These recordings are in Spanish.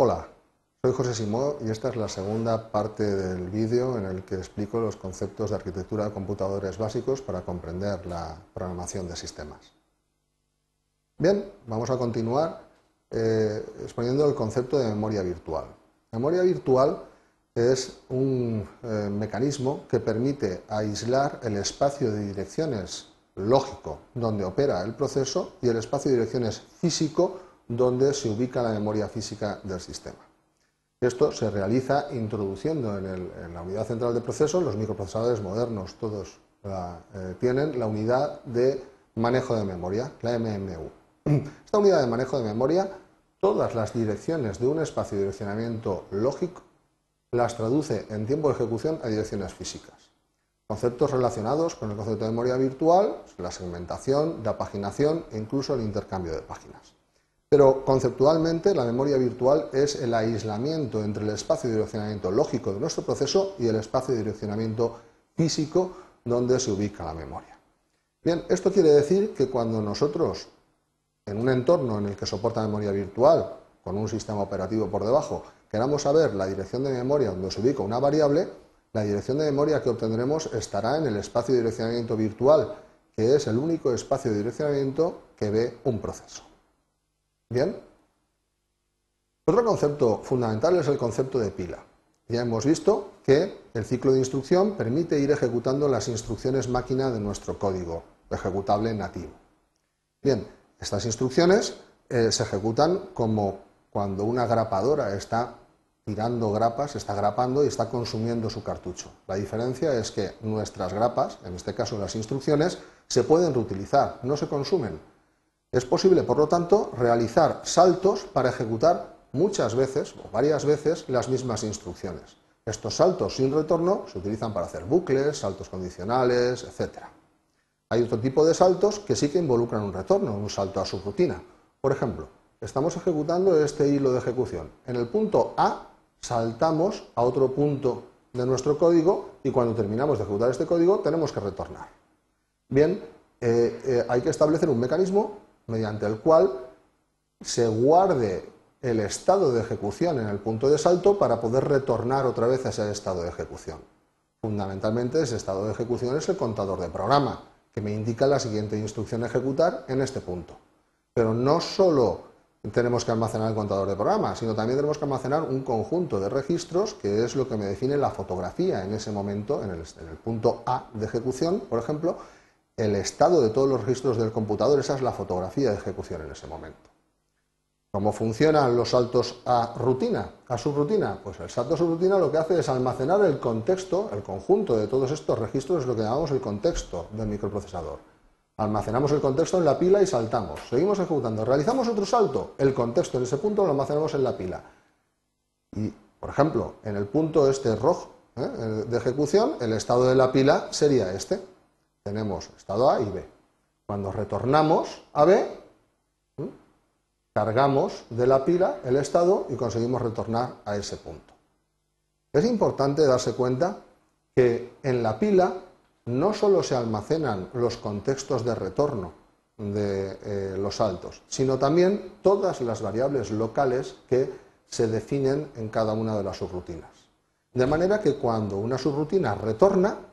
Hola, soy José Simó y esta es la segunda parte del vídeo en el que explico los conceptos de arquitectura de computadores básicos para comprender la programación de sistemas. Bien, vamos a continuar eh, exponiendo el concepto de memoria virtual. Memoria virtual es un eh, mecanismo que permite aislar el espacio de direcciones lógico donde opera el proceso y el espacio de direcciones físico donde se ubica la memoria física del sistema. Esto se realiza introduciendo en, la unidad central de proceso, los microprocesadores modernos todos eh, tienen la unidad de manejo de memoria, la MMU. Esta unidad de manejo de memoria, todas las direcciones de un espacio de direccionamiento lógico las traduce en tiempo de ejecución a direcciones físicas. Conceptos relacionados con el concepto de memoria virtual, la segmentación, la paginación e incluso el intercambio de páginas. Pero conceptualmente la memoria virtual es el aislamiento entre el espacio de direccionamiento lógico de nuestro proceso y el espacio de direccionamiento físico donde se ubica la memoria. Bien, esto quiere decir que cuando nosotros, en un entorno en el que soporta memoria virtual, con un sistema operativo por debajo, queramos saber la dirección de memoria donde se ubica una variable, la dirección de memoria que obtendremos estará en el espacio de direccionamiento virtual, que es el único espacio de direccionamiento que ve un proceso. Bien. Otro concepto fundamental es el concepto de pila. Ya hemos visto que el ciclo de instrucción permite ir ejecutando las instrucciones máquina de nuestro código ejecutable nativo. Bien, estas instrucciones eh, se ejecutan como cuando una grapadora está tirando grapas, está grapando y está consumiendo su cartucho. La diferencia es que nuestras grapas, en este caso las instrucciones, se pueden reutilizar, no se consumen. Es posible, por lo tanto, realizar saltos para ejecutar muchas veces o varias veces las mismas instrucciones. Estos saltos sin retorno se utilizan para hacer bucles, saltos condicionales, etc. Hay otro tipo de saltos que sí que involucran un retorno, un salto a su rutina. Por ejemplo, estamos ejecutando este hilo de ejecución. En el punto A saltamos a otro punto de nuestro código y cuando terminamos de ejecutar este código tenemos que retornar. Bien, eh, eh, hay que establecer un mecanismo mediante el cual se guarde el estado de ejecución en el punto de salto para poder retornar otra vez a ese estado de ejecución. Fundamentalmente ese estado de ejecución es el contador de programa, que me indica la siguiente instrucción a ejecutar en este punto. Pero no solo tenemos que almacenar el contador de programa, sino también tenemos que almacenar un conjunto de registros que es lo que me define la fotografía en ese momento, en el, en el punto A de ejecución, por ejemplo, el estado de todos los registros del computador, esa es la fotografía de ejecución en ese momento. ¿Cómo funcionan los saltos a rutina, a subrutina? Pues el salto a subrutina lo que hace es almacenar el contexto, el conjunto de todos estos registros es lo que llamamos el contexto del microprocesador. Almacenamos el contexto en la pila y saltamos. Seguimos ejecutando. Realizamos otro salto. El contexto en ese punto lo almacenamos en la pila. Y, por ejemplo, en el punto este rojo ¿eh? de ejecución, el estado de la pila sería este tenemos estado A y B. Cuando retornamos a B, cargamos de la pila el estado y conseguimos retornar a ese punto. Es importante darse cuenta que en la pila no solo se almacenan los contextos de retorno de eh, los saltos, sino también todas las variables locales que se definen en cada una de las subrutinas. De manera que cuando una subrutina retorna,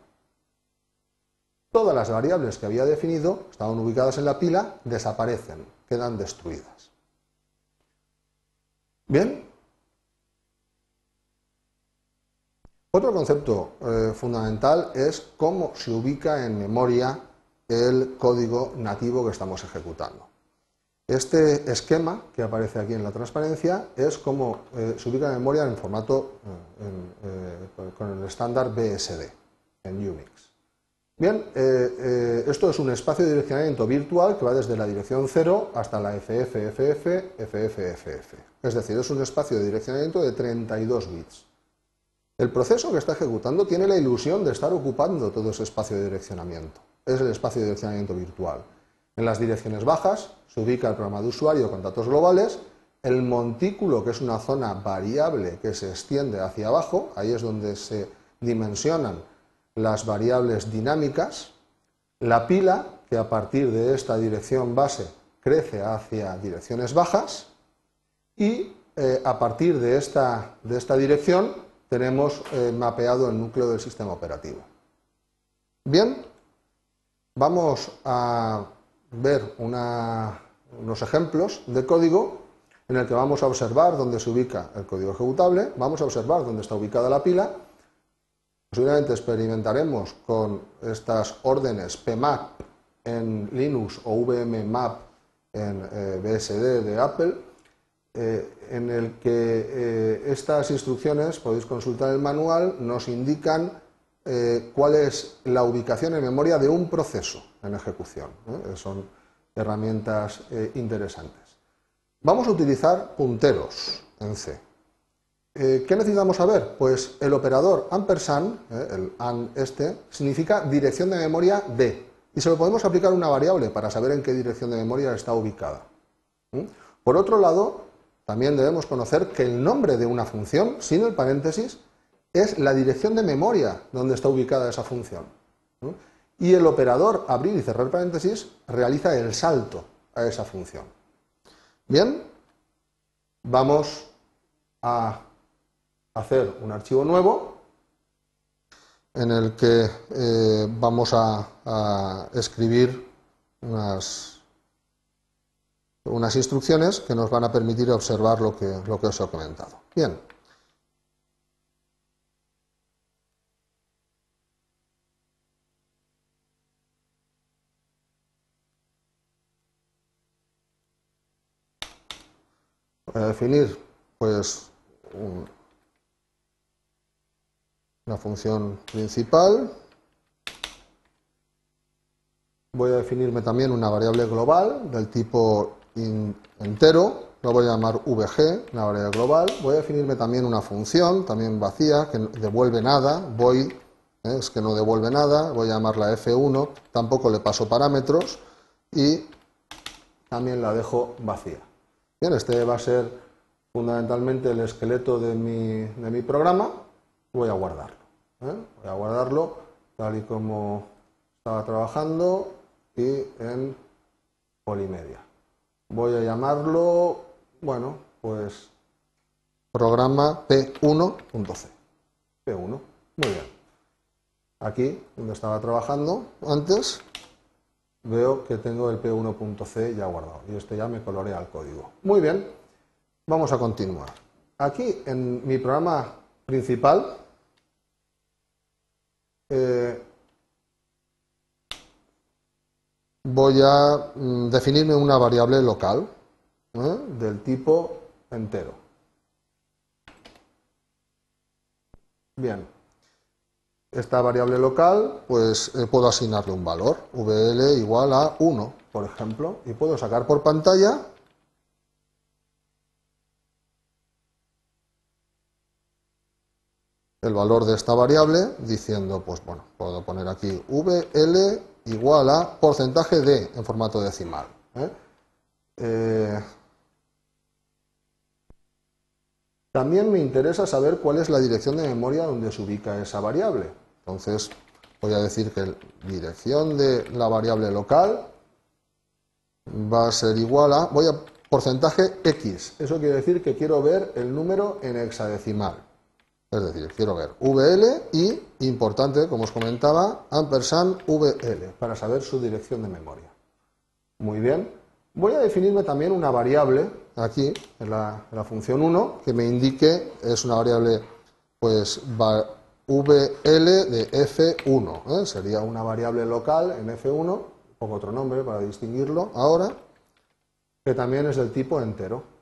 todas las variables que había definido, estaban ubicadas en la pila, desaparecen, quedan destruidas. Bien. Otro concepto eh, fundamental es cómo se ubica en memoria el código nativo que estamos ejecutando. Este esquema que aparece aquí en la transparencia es cómo eh, se ubica en memoria en formato eh, con el estándar BSD en Unix. Bien, eh, eh, esto es un espacio de direccionamiento virtual que va desde la dirección 0 hasta la FFFF, FFFF. Es decir, es un espacio de direccionamiento de 32 bits. El proceso que está ejecutando tiene la ilusión de estar ocupando todo ese espacio de direccionamiento. Es el espacio de direccionamiento virtual. En las direcciones bajas se ubica el programa de usuario con datos globales, el montículo, que es una zona variable que se extiende hacia abajo, ahí es donde se dimensionan las variables dinámicas, la pila, que a partir de esta dirección base crece hacia direcciones bajas, y eh, a partir de esta, de esta dirección tenemos eh, mapeado el núcleo del sistema operativo. Bien, vamos a ver unos ejemplos de código en el que vamos a observar dónde se ubica el código ejecutable, vamos a observar dónde está ubicada la pila, posiblemente experimentaremos con estas órdenes pmap en Linux o vmmap en eh, BSD de Apple, eh, en el que eh, estas instrucciones, podéis consultar el manual, nos indican cuál es la ubicación en memoria de un proceso en ejecución. Son herramientas interesantes. Vamos a utilizar punteros en C. ¿Qué necesitamos saber? Pues el operador ampersand, el AN este, significa dirección de memoria de. Y se lo podemos aplicar a una variable para saber en qué dirección de memoria está ubicada. Por otro lado, también debemos conocer que el nombre de una función, sin el paréntesis, es la dirección de memoria donde está ubicada esa función. Y el operador abrir y cerrar paréntesis realiza el salto a esa función. Bien, vamos a hacer un archivo nuevo en el que eh, vamos a, escribir unas, unas, instrucciones que nos van a permitir observar lo que, lo que os he comentado. Bien. Voy a definir pues un, la función principal. Voy a definirme también una variable global del tipo entero, lo voy a llamar vg, una variable global. Voy a definirme también una función, también vacía, que devuelve nada, void, ¿eh? es que no devuelve nada, voy a llamarla f1, tampoco le paso parámetros y también la dejo vacía. Bien, este va a ser fundamentalmente el esqueleto de mi, de mi programa voy a guardarlo. ¿eh? Voy a guardarlo tal y como estaba trabajando y en Polimedia. Voy a llamarlo, bueno, pues programa P1.c. P1, muy bien. Aquí, donde estaba trabajando antes, veo que tengo el P1.c ya guardado y este ya me colorea el código. Muy bien, vamos a continuar. Aquí en mi programa principal eh, voy a mm, definirme una variable local ¿eh? del tipo entero. Bien, esta variable local, pues eh, puedo asignarle un valor, vl igual a 1, por ejemplo, y puedo sacar por pantalla el valor de esta variable diciendo, pues bueno, puedo poner aquí VL igual a porcentaje de en formato decimal. ¿eh? Eh, también me interesa saber cuál es la dirección de memoria donde se ubica esa variable. Entonces, voy a decir que la dirección de la variable local va a ser igual a, voy a porcentaje X. Eso quiere decir que quiero ver el número en hexadecimal. Es decir, quiero ver VL y, importante, como os comentaba, ampersand VL, para saber su dirección de memoria. Muy bien. Voy a definirme también una variable, aquí, en la, función 1, que me indique, es una variable, pues, VL de F1. ¿eh? Sería una variable local en F1, pongo otro nombre para distinguirlo ahora, que también es del tipo entero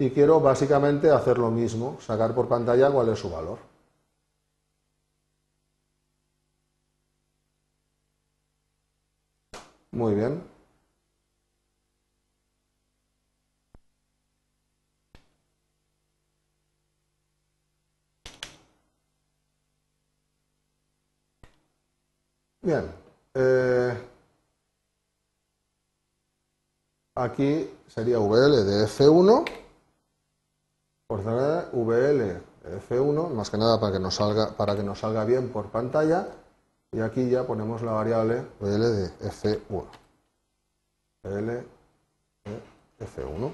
y quiero básicamente hacer lo mismo, sacar por pantalla cuál es su valor. Muy bien. Bien. Eh, aquí sería VL de F1 por VL F1, más que nada para que nos salga, para que nos salga bien por pantalla, y aquí ya ponemos la variable VL de F1. VL de F1.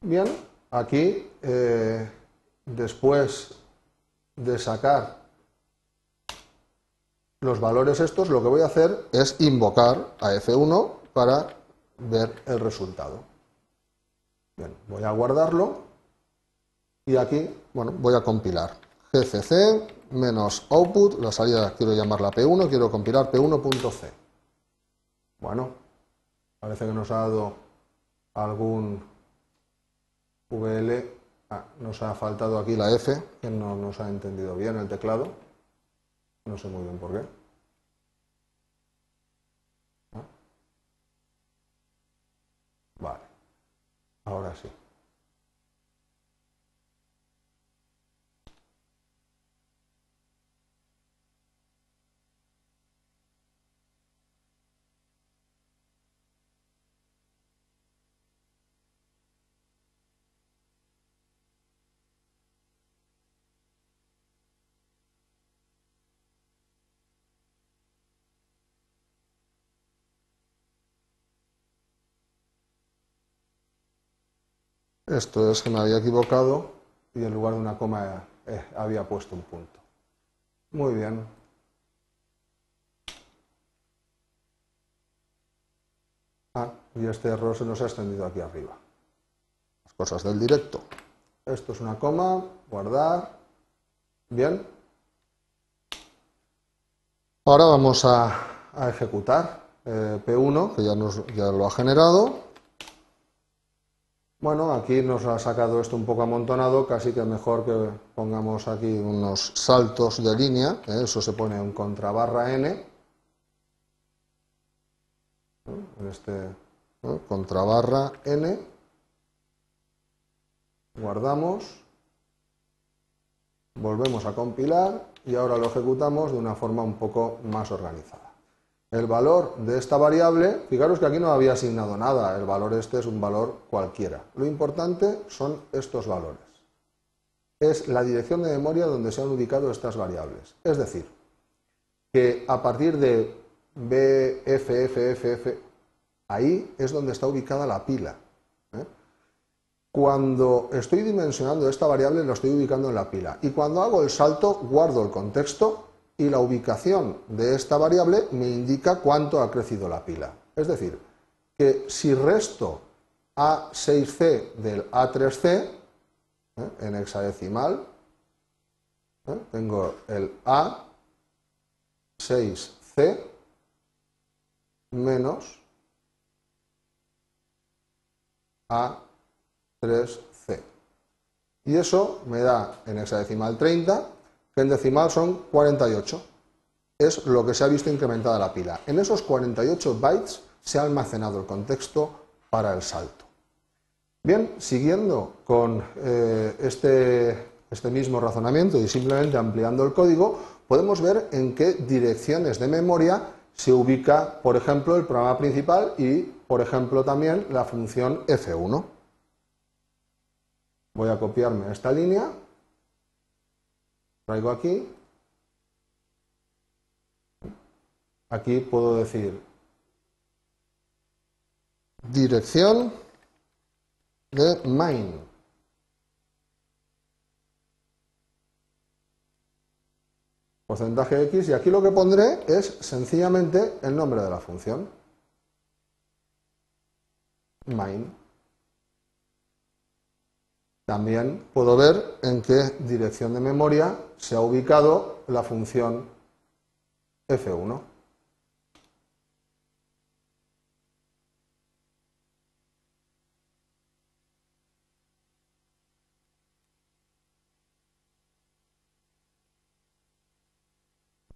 Bien, aquí, eh, después de sacar los valores estos, lo que voy a hacer es invocar a F1 para ver el resultado. Bien, voy a guardarlo y aquí, bueno, voy a compilar. GCC menos output, la salida quiero llamarla P1, quiero compilar P1.c. Bueno, parece que nos ha dado algún VL, ah, nos ha faltado aquí la F, que no nos ha entendido bien el teclado, no sé muy bien por qué. Ah. Vale, ahora Esto es que me había equivocado y en lugar de una coma eh, había puesto un punto. Muy bien. Ah, y este error se nos ha extendido aquí arriba. Las cosas del directo. Esto es una coma, guardar. Bien. Ahora vamos a, ejecutar eh, P1, que ya, nos, ya lo ha generado. Bueno, aquí nos ha sacado esto un poco amontonado, casi que mejor que pongamos aquí unos saltos de línea, eso se pone en contrabarra n, este contrabarra n, guardamos, volvemos a compilar y ahora lo ejecutamos de una forma un poco más organizada el valor de esta variable, fijaros que aquí no había asignado nada, el valor este es un valor cualquiera. Lo importante son estos valores. Es la dirección de memoria donde se han ubicado estas variables. Es decir, que a partir de B, F, F, F, F, ahí es donde está ubicada la pila. ¿eh? Cuando estoy dimensionando esta variable, lo estoy ubicando en la pila. Y cuando hago el salto, guardo el contexto y la ubicación de esta variable me indica cuánto ha crecido la pila. Es decir, que si resto A6C del A3C ¿eh? en hexadecimal, ¿eh? tengo el A6C menos A3C. Y eso me da en hexadecimal 30 que en decimal son 48. Es lo que se ha visto incrementada la pila. En esos 48 bytes se ha almacenado el contexto para el salto. Bien, siguiendo con eh, este, este mismo razonamiento y simplemente ampliando el código, podemos ver en qué direcciones de memoria se ubica, por ejemplo, el programa principal y, por ejemplo, también la función F1. Voy a copiarme esta línea traigo aquí. Aquí puedo decir dirección de main. Porcentaje X y aquí lo que pondré es sencillamente el nombre de la función. Main. También puedo ver en qué dirección de memoria se ha ubicado la función f1.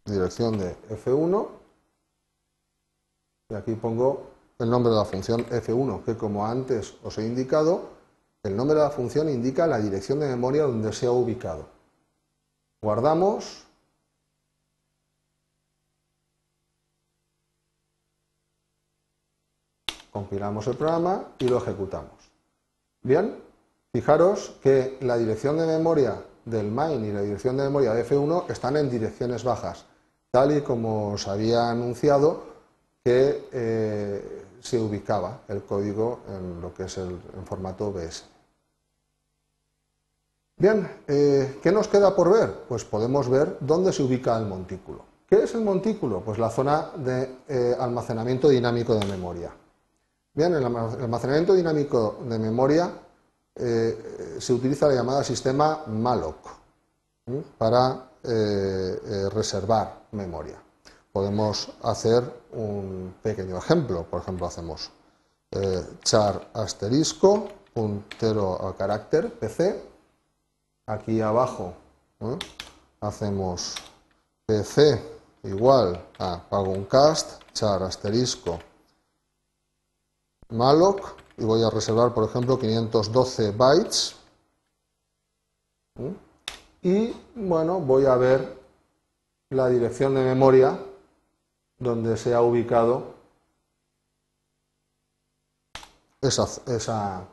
Dirección de f1 y aquí pongo el nombre de la función f1 que como antes os he indicado el nombre de la función indica la dirección de memoria donde se ha ubicado. Guardamos. Compilamos el programa y lo ejecutamos. Bien, fijaros que la dirección de memoria del main y la dirección de memoria de F1 están en direcciones bajas, tal y como os había anunciado que eh, se ubicaba el código en lo que es el formato BS. Bien, eh, ¿qué nos queda por ver? Pues podemos ver dónde se ubica el montículo. ¿Qué es el montículo? Pues la zona de eh, almacenamiento dinámico de memoria. Bien, el almacenamiento dinámico de memoria eh, se utiliza la llamada sistema malloc para reservar memoria. Podemos hacer un pequeño ejemplo. Por ejemplo, hacemos char asterisco, puntero a carácter, PC, aquí abajo hacemos pc igual a pago un cast, char asterisco malloc y voy a reservar por ejemplo 512 bytes y bueno voy a ver la dirección de memoria donde se ha ubicado esa, esa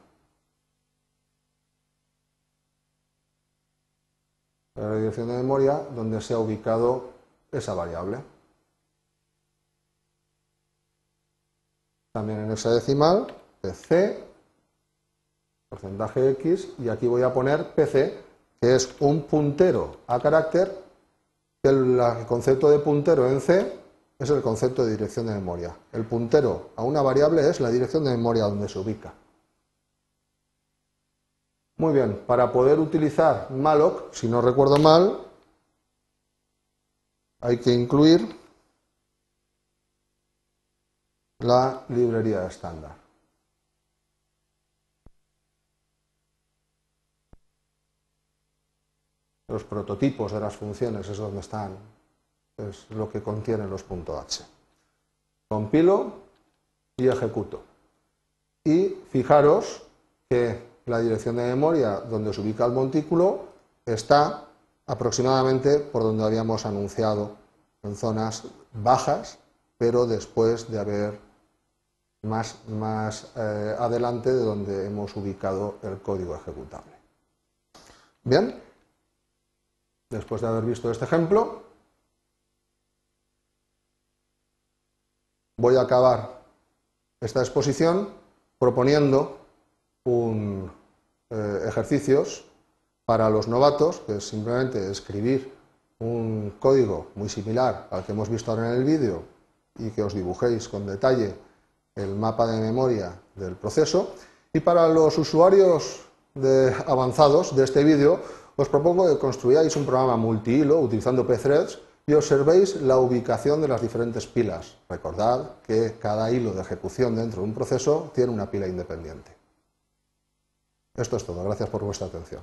la dirección de memoria donde se ha ubicado esa variable. También en hexadecimal, PC, porcentaje X, y aquí voy a poner PC, que es un puntero a carácter, que el, concepto de puntero en C es el concepto de dirección de memoria. El puntero a una variable es la dirección de memoria donde se ubica. Muy bien, para poder utilizar malloc, si no recuerdo mal, hay que incluir la librería estándar. Los prototipos de las funciones es donde están, es lo que contienen los .h. Compilo y ejecuto. Y fijaros que la dirección de memoria donde se ubica el montículo está aproximadamente por donde habíamos anunciado, en zonas bajas, pero después de haber más, más eh, adelante de donde hemos ubicado el código ejecutable. Bien, después de haber visto este ejemplo, voy a acabar esta exposición proponiendo un, eh, ejercicios para los novatos, que es simplemente escribir un código muy similar al que hemos visto ahora en el vídeo y que os dibujéis con detalle el mapa de memoria del proceso. Y para los usuarios avanzados de este vídeo, os propongo que construyáis un programa multihilo utilizando pthreads y observéis la ubicación de las diferentes pilas. Recordad que cada hilo de ejecución dentro de un proceso tiene una pila independiente. Esto es todo. Gracias por vuestra atención.